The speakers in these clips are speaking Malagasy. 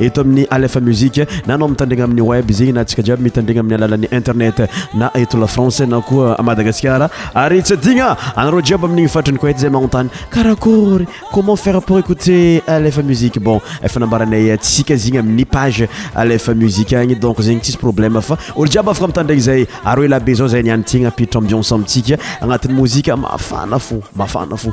eto amin'ny Alefa Music na anao mitandregna amin'ny web izy na antsika jiaby mitandregna amin'ny alalan'ny internet na eto la France na koa à Madagasikara ary tsy adigna anareo jiaby amin'igny faritry ny Koety zay magnontany karakory comment faire pour écouter Alefa Music bon efa nambaranay antsika izy igny amin'ny page Alefa Music agny donc zegny tsisy problème fa olo jiaby afaka mitandregny zay ary elabe zao zay niany tegna ampiditro ambiance amintsika agnatin'ny mozika mafana fo mafana fo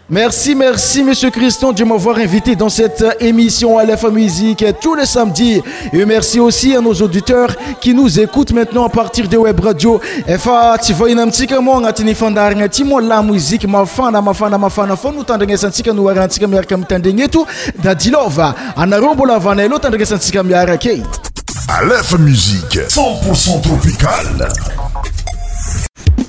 Merci merci Monsieur Christian de m'avoir invité dans cette euh, émission Alefa Musique euh, tous les samedis et merci aussi à nos auditeurs qui nous écoutent maintenant à partir de web radio efa tsy vahina amintsika moa agnatin'ny fandaharagna ty moa la musique mafana mafana mafana foana no tandrignesantsika no arantsika miaraka mitandregny eto Dadilova anareo mbola avana elo tandrignesantsika miaraka e Alefa Musique 100% tropicale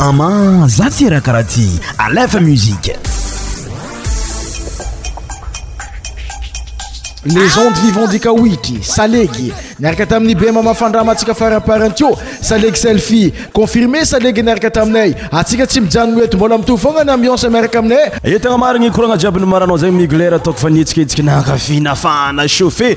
Ama za tsy raha karaha ty alefa musique légende vivant dika witry salegy niaraka tamin'ny bema mafandrama atsika faraparantio salegy selfie confirmé salegy niaraka taminay atsika tsy mijanogno eto mbola mitovy foagna ny ambiance miaraka aminay E tegna marigny koragna jiaby nimaranao zegny migler ataoko fa nihetsiketsika nankafy nafana chauffe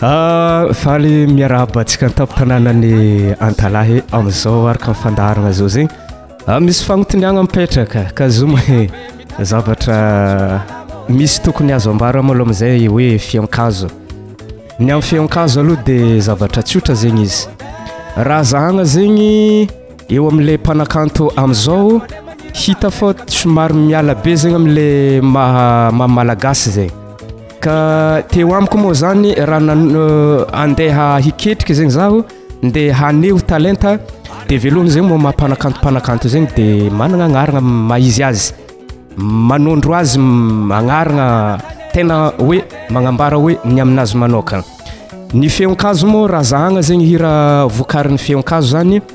Faly miarahaba antsika an-tampon-tanànan'i Antalahy amin'izao araka ny fandaharana izao zegny. Ah, misy fagnontaniagna mipetraka ka zoma e zavatra misy tokony azo ambara malôha am'zay hoe fihaonkazo. Ny am'fihaonkazo aloha de zavatra tsotra zegny izy, raha zahagna zegny eo am'le mpanakanto am'zao hita fa somary miala be zegny am'le maha-maha-malagasy zay. Ka teo amiko moa zany raha nano- euh, andeha hiketrika zegny zaho ndeha haneho talenta de velohany zegny moa maha mpanakanto mpanakanto zegny de managna agnarana maha izy azy manondro azy m- agnarana tena hoe magnambara hoe ny aminazy manokana ny feon-kazo moa raha zahagna zegny hira vokarin'ny feon-kazo zany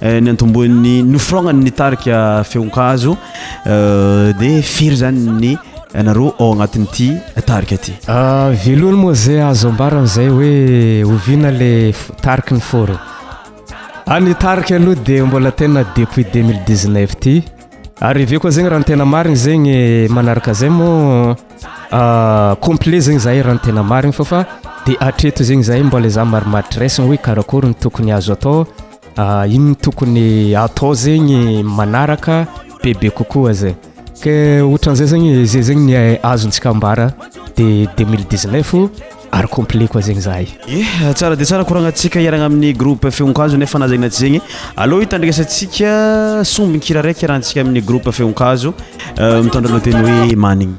Eh, ny antomboin'ny nofiraognany ny tarika feonkazo eh, de firy zany ny anareo ao agnatin'ity tarika ty ah, velony moa zay azo ambarany zay hoe ovina le tariky ny foro any ah, tarika aloha de mbola tena depuis 2019 ty ary aveo koa zegny raha ny tena marigny zegny eh, manaraka zay moa ah, complet zegny zahay raha ny tena marigny fa fa de atreto zegny zahay mbola za marimaritry raisiny hoe karakory ny tokony azo atao Ah, inn tokony atao zegny manaraka bebe kokoa zay ke otran'zay zegny zay zegny ny azontsika ambara de 2019 ary complet koa zegny zahay ye eh, tsara de tsara koragnatsika iaragna amin'ny groupe feonkazo nefa na zegny na tsy zegny allo itandrinesantsika sombin-kira raiky iarahantsika amin'ny groupe feonkazo euh, mitondra lohateny hoe manigny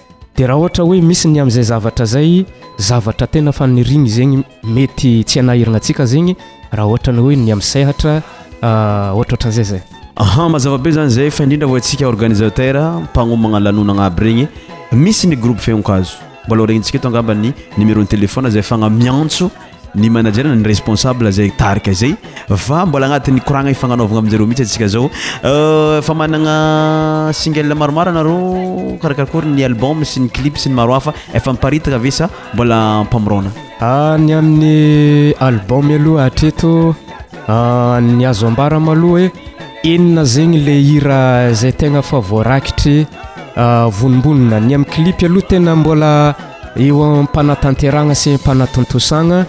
dia raha ohatra hoe misy ny amin'izay zavatra izay zavatra tena faniriagna zegny mety tsy hanahiragna antsika zegny raha ohatra ny hoe ny amin'ny sehatra ah, ohatrohatran'izay zay aha mazava be zany zay fa indrindra ho antsika organisateur mpagnomagna lanonagna aby regny misy ny groupe feonkazo mbola ho regnintsika eto angamba ny numéro ny téléphone zay fagna miantso ny manager na ny responsable zay tarika zay fa mbola agnatin'ny koragna ifagnanaovagna amin-jareo mihitsy antsika zao euh, efa managna single maromaro anareo karakarakory ny album sy ny clip sy ny maro hafa efa miparitaka ve sa mbola mpamorona ah, ny amin'ny album aloha hatreto ah, ny azo ambara maloha hoe enina zegny le hira zay tegna fa voarakitry ah, vonombonona ny amin'ny clip aloha tena mbola Eo am-panatanterahana sy am-panatontosana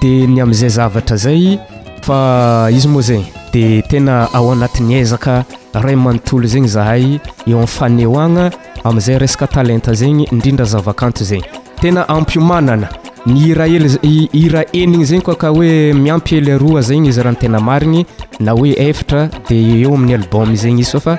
dia ny amin'izay zavatra izay fa izy moa izay dia tena ao anatin'ny ezaka ray manontolo zegny zahay eo amin'ny fanehoagna amin'izay resaka talenta zegny indrindra zavakanto izay tena ampiomanana ny hira hely i- hira enigny zegny koa ka hoe miampy hely roa zegny izy raha ny tena marigny na hoe efatra dia eo amin'ny album zegny izy fa fa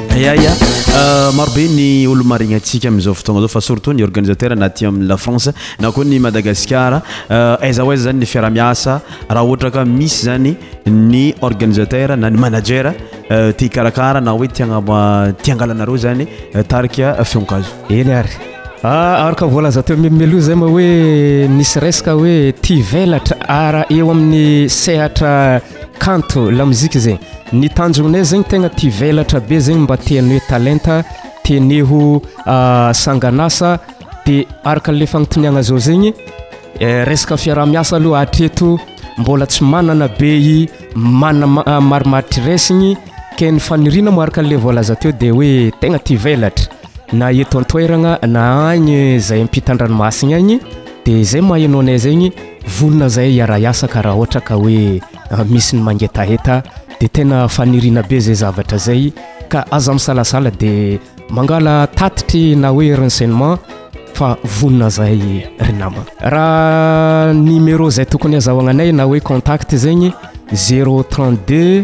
Ya ya, maro be ny olo marigny antsika amizao fotoagna zao fa surtout ny organisateur na aty amin'ny la France na koa ny Madagasikara aiza ho aiza zany ny fiaraha miasa raha ohatra ka misy zany ny organisateur na ny manager te hikarakara na hoe te hagnamboa- te hangala anareo zany tarika Feonkazo. Eny ary, araka ny voalaza teo melomeloha zay moa hoe nisy resaka hoe tia velatra ara eo amin'ny sehatra kanto lamozika zegny ny tanjognay zegny tegna ti velatra be zegny mba te hanoe talenta te neho ah, sanganasa de araka le fagnontoniagna zao zegny eh, resaka fiaraha-miasa aloha atreto mbola tsy manana be i mana ah, marimaritry resigny ke ny fanirina mo araka le voalaza teo de hoe tegna ti velatra na eto an-toeragna na agny zay ampitan-dranomasigny agny de zay mahainoanay zegny Vonona zahay hiara hiasa ka raha ohatra ka hoe misy ny mangetaheta dia tena faniriana be zay zavatra zay ka aza misalasala dia mangala tatitry na hoe renseignement fa vonona zahay ry nama. Raha numéro zay tokony azahoagnanay na hoe contact zegny zéro trente deux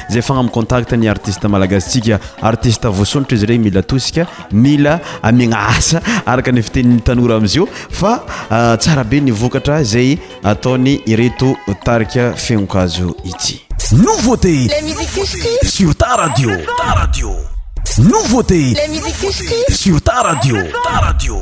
zay fagna mi contact ny artiste malagasy tsika artiste voasondrotra izy regny mila tosika mila amiagna asa araka ny fitenin'ny tanora amizio fa tsara be ny vokatra zay ataony ireto tarika feonkazo ity nouveauté sur ta radio ta radio nouveauté sur ta radio ta radio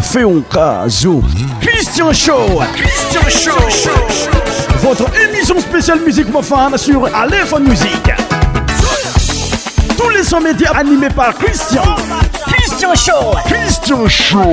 Feonkazo Christian Show Christian Show Votre émission spéciale musique mafana sur Alefa Musique Tous les sons médias animés par Christian Christian Show Christian Show